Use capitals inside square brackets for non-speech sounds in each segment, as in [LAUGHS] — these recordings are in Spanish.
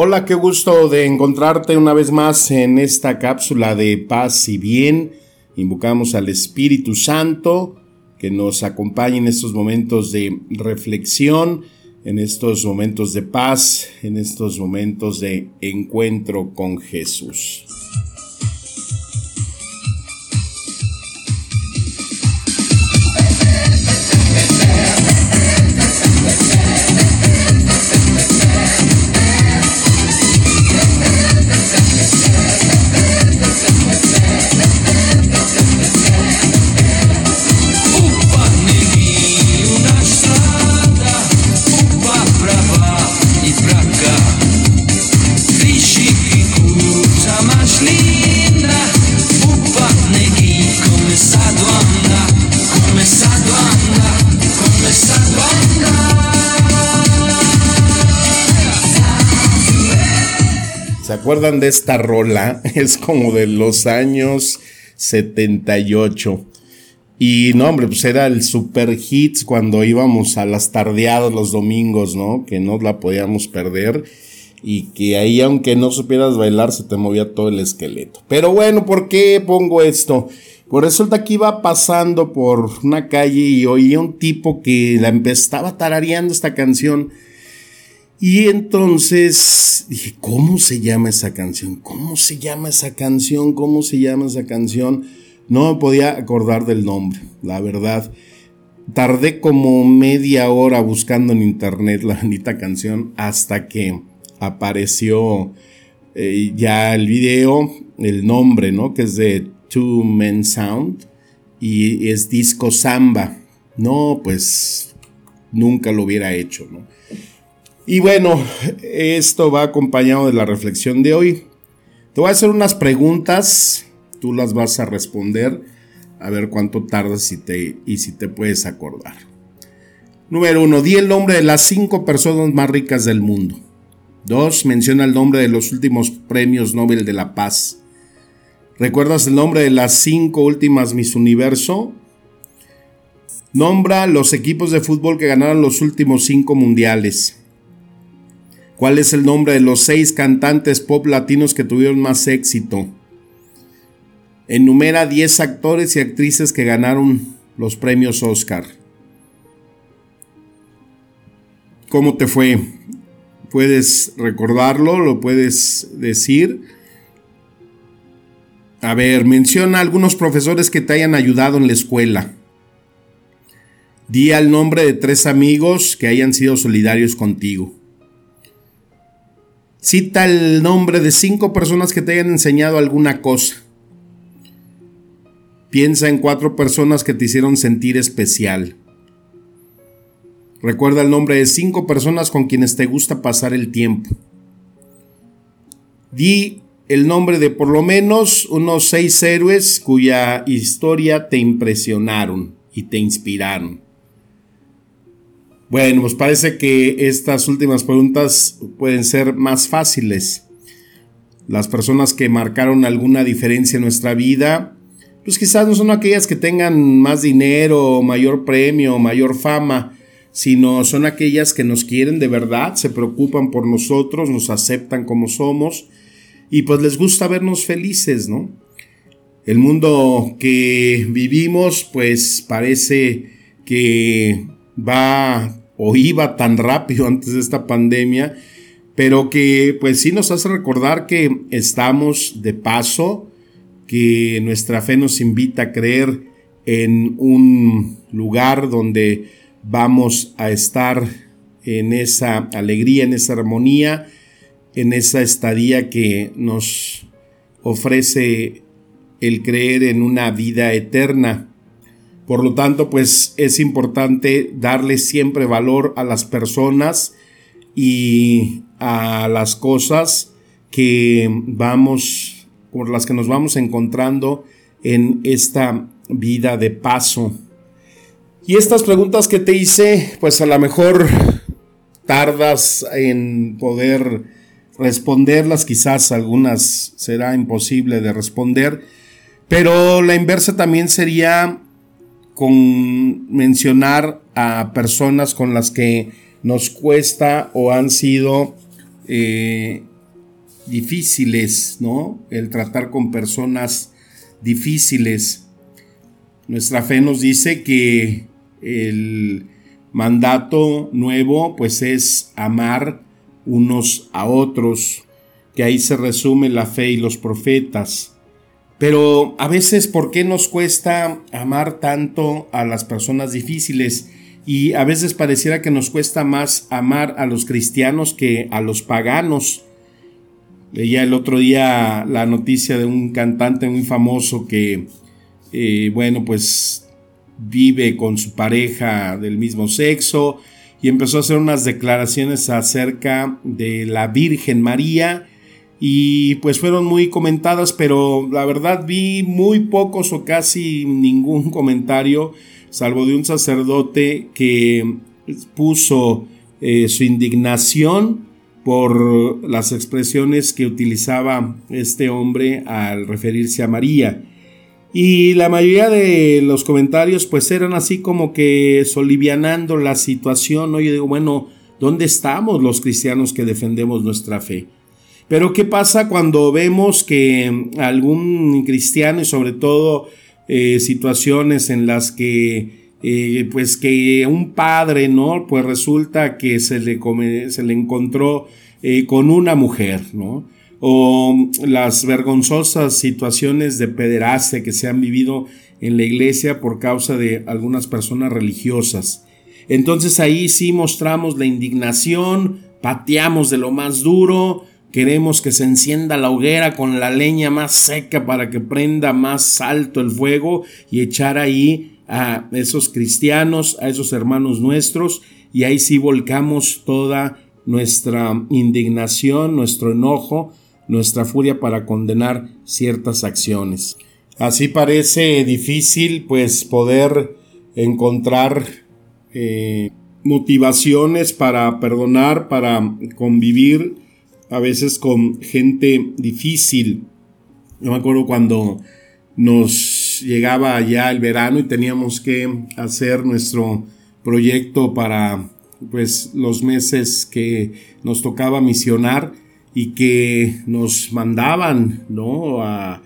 Hola, qué gusto de encontrarte una vez más en esta cápsula de paz y bien. Invocamos al Espíritu Santo que nos acompañe en estos momentos de reflexión, en estos momentos de paz, en estos momentos de encuentro con Jesús. Acuerdan de esta rola? [LAUGHS] Es como de los años 78. Y no, hombre, pues era el super hits cuando íbamos a las tardeadas los domingos, ¿no? Que no la podíamos perder. Y que ahí, aunque no supieras bailar, se te movía todo el esqueleto. Pero bueno, ¿por qué pongo esto? Pues resulta que iba pasando por una calle y oía un tipo que la empezaba tarareando esta canción y entonces dije, ¿cómo se llama esa canción? ¿Cómo se llama esa canción? ¿Cómo se llama esa canción? No me podía acordar del nombre, la verdad. Tardé como media hora buscando en internet la bonita canción hasta que apareció eh, ya el video, el nombre, ¿no? Que es de Two Men Sound y es disco samba. No, pues nunca lo hubiera hecho, ¿no? Y bueno, esto va acompañado de la reflexión de hoy. Te voy a hacer unas preguntas, tú las vas a responder, a ver cuánto tardas y, si te puedes acordar. Número uno, di el nombre de las cinco personas más ricas del mundo. Dos, menciona el nombre de los últimos premios Nobel de la Paz. ¿Recuerdas el nombre de las cinco últimas Miss Universo? Nombra los equipos de fútbol que ganaron los últimos cinco mundiales. ¿Cuál es el nombre de los seis cantantes pop latinos que tuvieron más éxito? Enumera 10 actores y actrices que ganaron los premios Oscar. ¿Cómo te fue? ¿Puedes recordarlo? ¿Lo puedes decir? A ver, menciona algunos profesores que te hayan ayudado en la escuela. Di al nombre de tres amigos que hayan sido solidarios contigo. Cita el nombre de cinco personas que te hayan enseñado alguna cosa. Piensa en cuatro personas que te hicieron sentir especial. Recuerda el nombre de cinco personas con quienes te gusta pasar el tiempo. Di el nombre de por lo menos unos seis héroes cuya historia te impresionaron y te inspiraron. Bueno, pues parece que estas últimas preguntas pueden ser más fáciles. Las personas que marcaron alguna diferencia en nuestra vida, pues quizás no son aquellas que tengan más dinero, mayor premio, mayor fama, sino son aquellas que nos quieren de verdad, se preocupan por nosotros, nos aceptan como somos y pues les gusta vernos felices, ¿no? El mundo que vivimos pues parece que va o iba tan rápido antes de esta pandemia, pero que pues sí nos hace recordar que estamos de paso, que nuestra fe nos invita a creer en un lugar donde vamos a estar en esa alegría, en esa armonía, en esa estadía que nos ofrece el creer en una vida eterna. Por lo tanto, pues es importante darle siempre valor a las personas y a las cosas que vamos, por las que nos vamos encontrando en esta vida de paso. Y estas preguntas que te hice, pues a lo mejor tardas en poder responderlas, quizás algunas será imposible de responder, pero la inversa también sería con mencionar a personas con las que nos cuesta o han sido eh, difíciles, ¿no? El tratar con personas difíciles. Nuestra fe nos dice que el mandato nuevo pues es amar unos a otros, que ahí se resume la fe y los profetas. Pero a veces, ¿por qué nos cuesta amar tanto a las personas difíciles? Y a veces pareciera que nos cuesta más amar a los cristianos que a los paganos. Leía el otro día la noticia de un cantante muy famoso que, eh, bueno, pues vive con su pareja del mismo sexo y empezó a hacer unas declaraciones acerca de la Virgen María y pues fueron muy comentadas, pero la verdad vi muy pocos o casi ningún [LAUGHS] comentario, salvo de un sacerdote que puso eh, su indignación por las expresiones que utilizaba este hombre al referirse a María. Y la mayoría de los comentarios pues eran así como que solivianando la situación, ¿no? Yo digo, bueno, ¿dónde estamos los cristianos que defendemos nuestra fe? Pero ¿qué pasa cuando vemos que algún cristiano y sobre todo eh, situaciones en las que eh, pues que un padre, ¿no? Pues resulta que se le, se le encontró eh, con una mujer, ¿no? O las vergonzosas situaciones de pederastia que se han vivido en la iglesia por causa de algunas personas religiosas. Entonces ahí sí mostramos la indignación, pateamos de lo más duro, Queremos que se encienda la hoguera con la leña más seca para que prenda más alto el fuego y echar ahí a esos cristianos, a esos hermanos nuestros, y ahí sí volcamos toda nuestra indignación, nuestro enojo, nuestra furia para condenar ciertas acciones. Así parece difícil pues poder encontrar eh, motivaciones para perdonar, para convivir a veces con gente difícil. Yo me acuerdo cuando nos llegaba ya el verano y teníamos que hacer nuestro proyecto para pues los meses que nos tocaba misionar y que nos mandaban ¿no? a,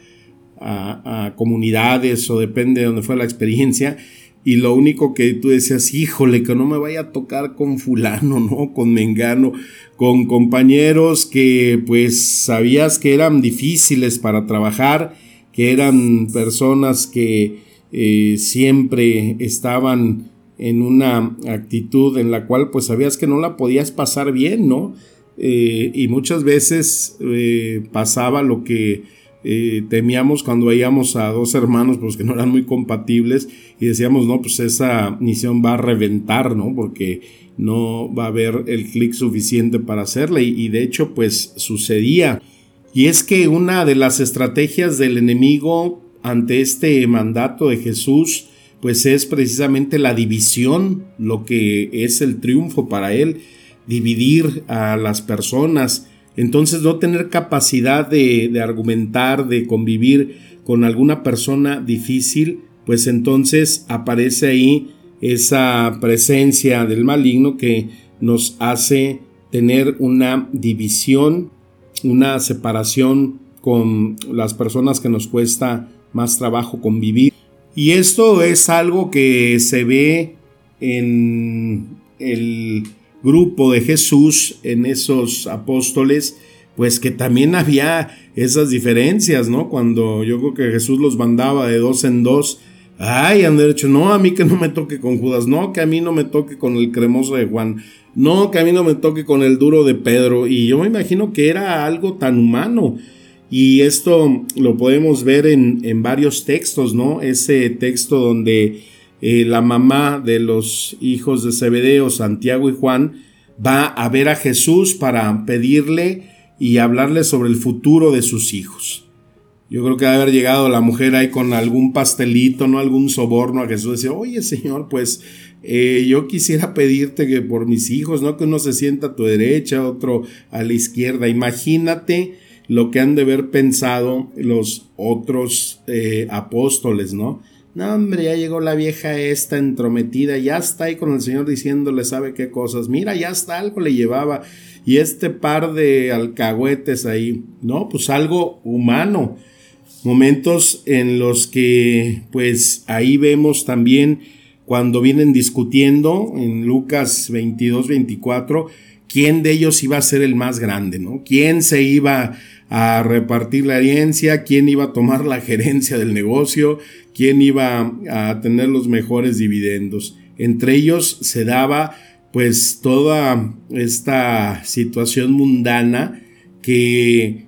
a, comunidades o depende de donde fue la experiencia y lo único que tú decías, híjole, que no me vaya a tocar con fulano, ¿no? Con Mengano, con compañeros que pues sabías que eran difíciles para trabajar, que eran personas que eh, siempre estaban en una actitud en la cual pues sabías que no la podías pasar bien, ¿no? Eh, y muchas veces eh, pasaba lo que eh, temíamos cuando veíamos a dos hermanos pues que no eran muy compatibles y decíamos no pues esa misión va a reventar no porque no va a haber el clic suficiente para hacerla y, y de hecho pues sucedía. Y es que una de las estrategias del enemigo ante este mandato de Jesús pues es precisamente la división lo que es el triunfo para él dividir a las personas entonces no tener capacidad de, argumentar, de convivir con alguna persona difícil, pues entonces aparece ahí esa presencia del maligno que nos hace tener una división, una separación con las personas que nos cuesta más trabajo convivir. Y esto es algo que se ve en el grupo de Jesús, en esos apóstoles, pues que también había esas diferencias, ¿no? Cuando yo creo que Jesús los mandaba de dos en dos, ay, han dicho, no, a mí que no me toque con Judas, no, que a mí no me toque con el cremoso de Juan, no, que a mí no me toque con el duro de Pedro, y yo me imagino que era algo tan humano. Y esto lo podemos ver en, en varios textos, ¿no? Ese texto donde eh, la mamá de los hijos de Zebedeo, Santiago y Juan, va a ver a Jesús para pedirle y hablarle sobre el futuro de sus hijos. Yo creo que debe haber llegado la mujer ahí con algún pastelito, no algún soborno a Jesús. Decía, oye Señor, pues eh, yo quisiera pedirte que por mis hijos, no que uno se sienta a tu derecha, otro a la izquierda. Imagínate lo que han de haber pensado los otros eh, apóstoles, ¿no? No, hombre, ya llegó la vieja esta entrometida, ya está ahí con el Señor diciéndole, sabe qué cosas. Mira, ya está, algo le llevaba. Y este par de alcahuetes ahí, ¿no? Pues algo humano momentos en los que pues ahí vemos también cuando vienen discutiendo en Lucas 22, 24, quién de ellos iba a ser el más grande, ¿no? ¿Quién se iba a repartir la herencia? ¿Quién iba a tomar la gerencia del negocio? ¿Quién iba a tener los mejores dividendos? Entre ellos se daba pues toda esta situación mundana que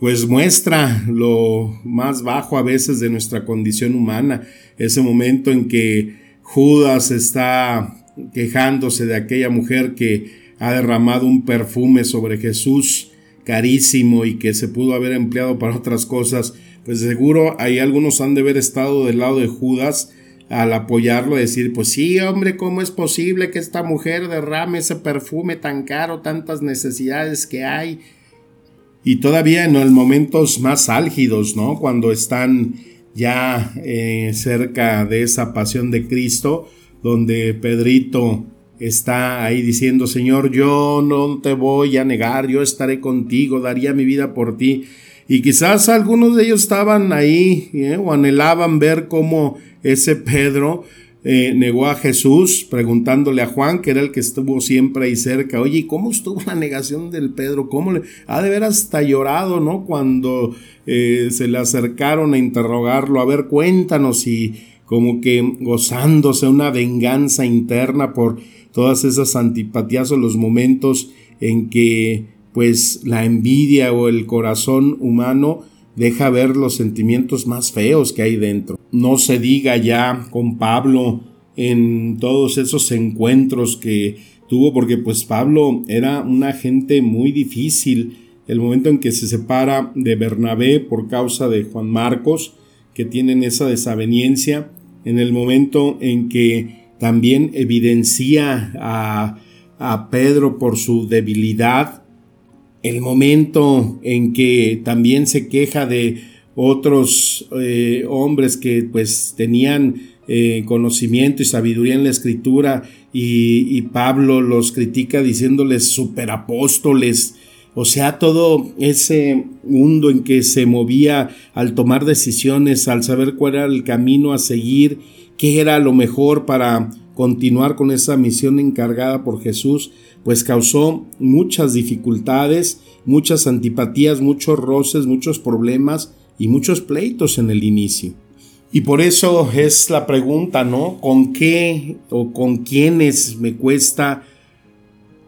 pues muestra lo más bajo a veces de nuestra condición humana, ese momento en que Judas está quejándose de aquella mujer que ha derramado un perfume sobre Jesús carísimo y que se pudo haber empleado para otras cosas, pues seguro ahí algunos han de haber estado del lado de Judas al apoyarlo, decir, pues sí, hombre, ¿cómo es posible que esta mujer derrame ese perfume tan caro, tantas necesidades que hay? y todavía en los momentos más álgidos, ¿no? Cuando están ya eh, cerca de esa pasión de Cristo, donde Pedrito está ahí diciendo, Señor, yo no te voy a negar, yo estaré contigo, daría mi vida por ti. Y quizás algunos de ellos estaban ahí ¿eh? o anhelaban ver cómo ese Pedro eh, negó a Jesús preguntándole a Juan, que era el que estuvo siempre ahí cerca, oye, ¿cómo estuvo la negación del Pedro? ¿Cómo le... Ha de haber hasta llorado, ¿no? Cuando eh, se le acercaron a interrogarlo, a ver, cuéntanos y como que gozándose una venganza interna por todas esas antipatías o los momentos en que pues la envidia o el corazón humano deja ver los sentimientos más feos que hay dentro. No se diga ya con Pablo en todos esos encuentros que tuvo, porque pues Pablo era una gente muy difícil. El momento en que se separa de Bernabé por causa de Juan Marcos, que tienen esa desaveniencia, en el momento en que también evidencia a, a Pedro por su debilidad, el momento en que también se queja de otros eh, hombres que pues tenían eh, conocimiento y sabiduría en la escritura y, Pablo los critica diciéndoles superapóstoles, o sea, todo ese mundo en que se movía al tomar decisiones, al saber cuál era el camino a seguir, qué era lo mejor para continuar con esa misión encargada por Jesús, pues causó muchas dificultades, muchas antipatías, muchos roces, muchos problemas y muchos pleitos en el inicio. Y por eso es la pregunta, ¿no? ¿Con qué o con quiénes me cuesta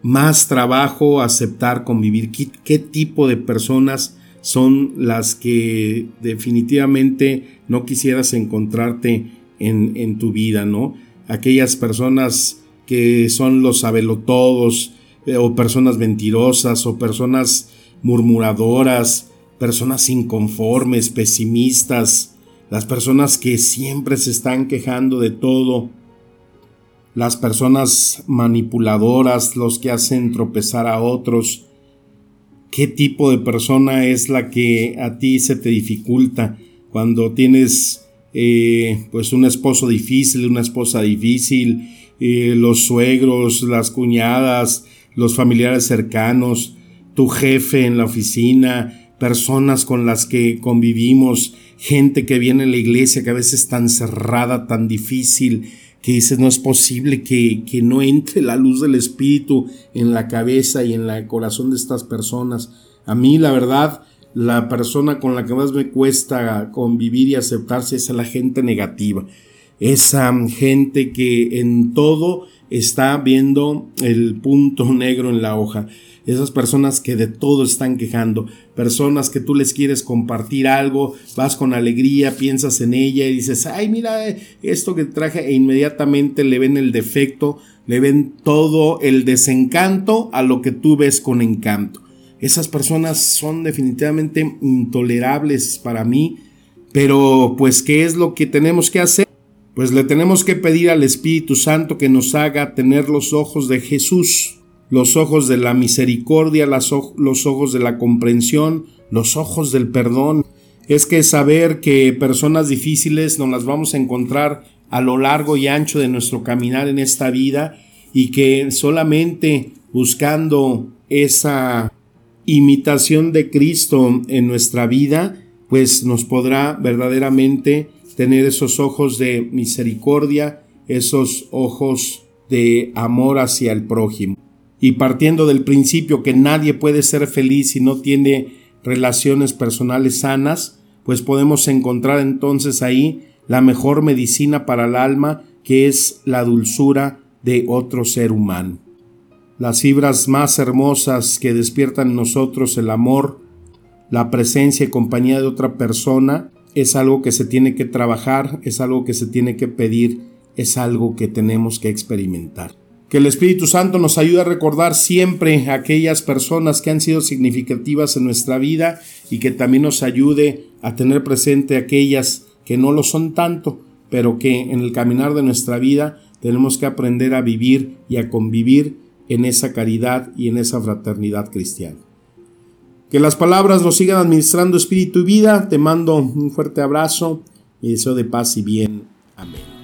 más trabajo aceptar convivir? ¿Qué, tipo de personas son las que definitivamente no quisieras encontrarte en, en tu vida, ¿no? Aquellas personas que son los sabelotodos, eh, o personas mentirosas, o personas murmuradoras, personas inconformes, pesimistas, las personas que siempre se están quejando de todo, las personas manipuladoras, los que hacen tropezar a otros. ¿Qué tipo de persona es la que a ti se te dificulta cuando tienes eh, pues un esposo difícil, una esposa difícil, eh, los suegros, las cuñadas, los familiares cercanos, tu jefe en la oficina, personas con las que convivimos, gente que viene a la iglesia que a veces es tan cerrada, tan difícil, que dices no es posible que, que no entre la luz del Espíritu en la cabeza y en el corazón de estas personas. A mí la verdad, la persona con la que más me cuesta convivir y aceptarse es a la gente negativa esa gente que en todo está viendo el punto negro en la hoja. Esas personas que de todo están quejando, personas que tú les quieres compartir algo, vas con alegría, piensas en ella y dices, ay, mira esto que traje e inmediatamente le ven el defecto, le ven todo el desencanto a lo que tú ves con encanto. Esas personas son definitivamente intolerables para mí, pero pues ¿qué es lo que tenemos que hacer? Pues le tenemos que pedir al Espíritu Santo que nos haga tener los ojos de Jesús, los ojos de la misericordia, los ojos de la comprensión, los ojos del perdón. Es que saber que personas difíciles nos las vamos a encontrar a lo largo y ancho de nuestro caminar en esta vida y que solamente buscando esa imitación de Cristo en nuestra vida, pues nos podrá verdaderamente tener esos ojos de misericordia, esos ojos de amor hacia el prójimo. Y partiendo del principio que nadie puede ser feliz si no tiene relaciones personales sanas, pues podemos encontrar entonces ahí la mejor medicina para el alma, que es la dulzura de otro ser humano. Las fibras más hermosas que despiertan en nosotros el amor, la presencia y compañía de otra persona, es algo que se tiene que trabajar, es algo que se tiene que pedir, es algo que tenemos que experimentar. Que el Espíritu Santo nos ayude a recordar siempre aquellas personas que han sido significativas en nuestra vida y que también nos ayude a tener presente aquellas que no lo son tanto, pero que en el caminar de nuestra vida tenemos que aprender a vivir y a convivir en esa caridad y en esa fraternidad cristiana. Que las palabras nos sigan administrando espíritu y vida. Te mando un fuerte abrazo y deseo de paz y bien. Amén.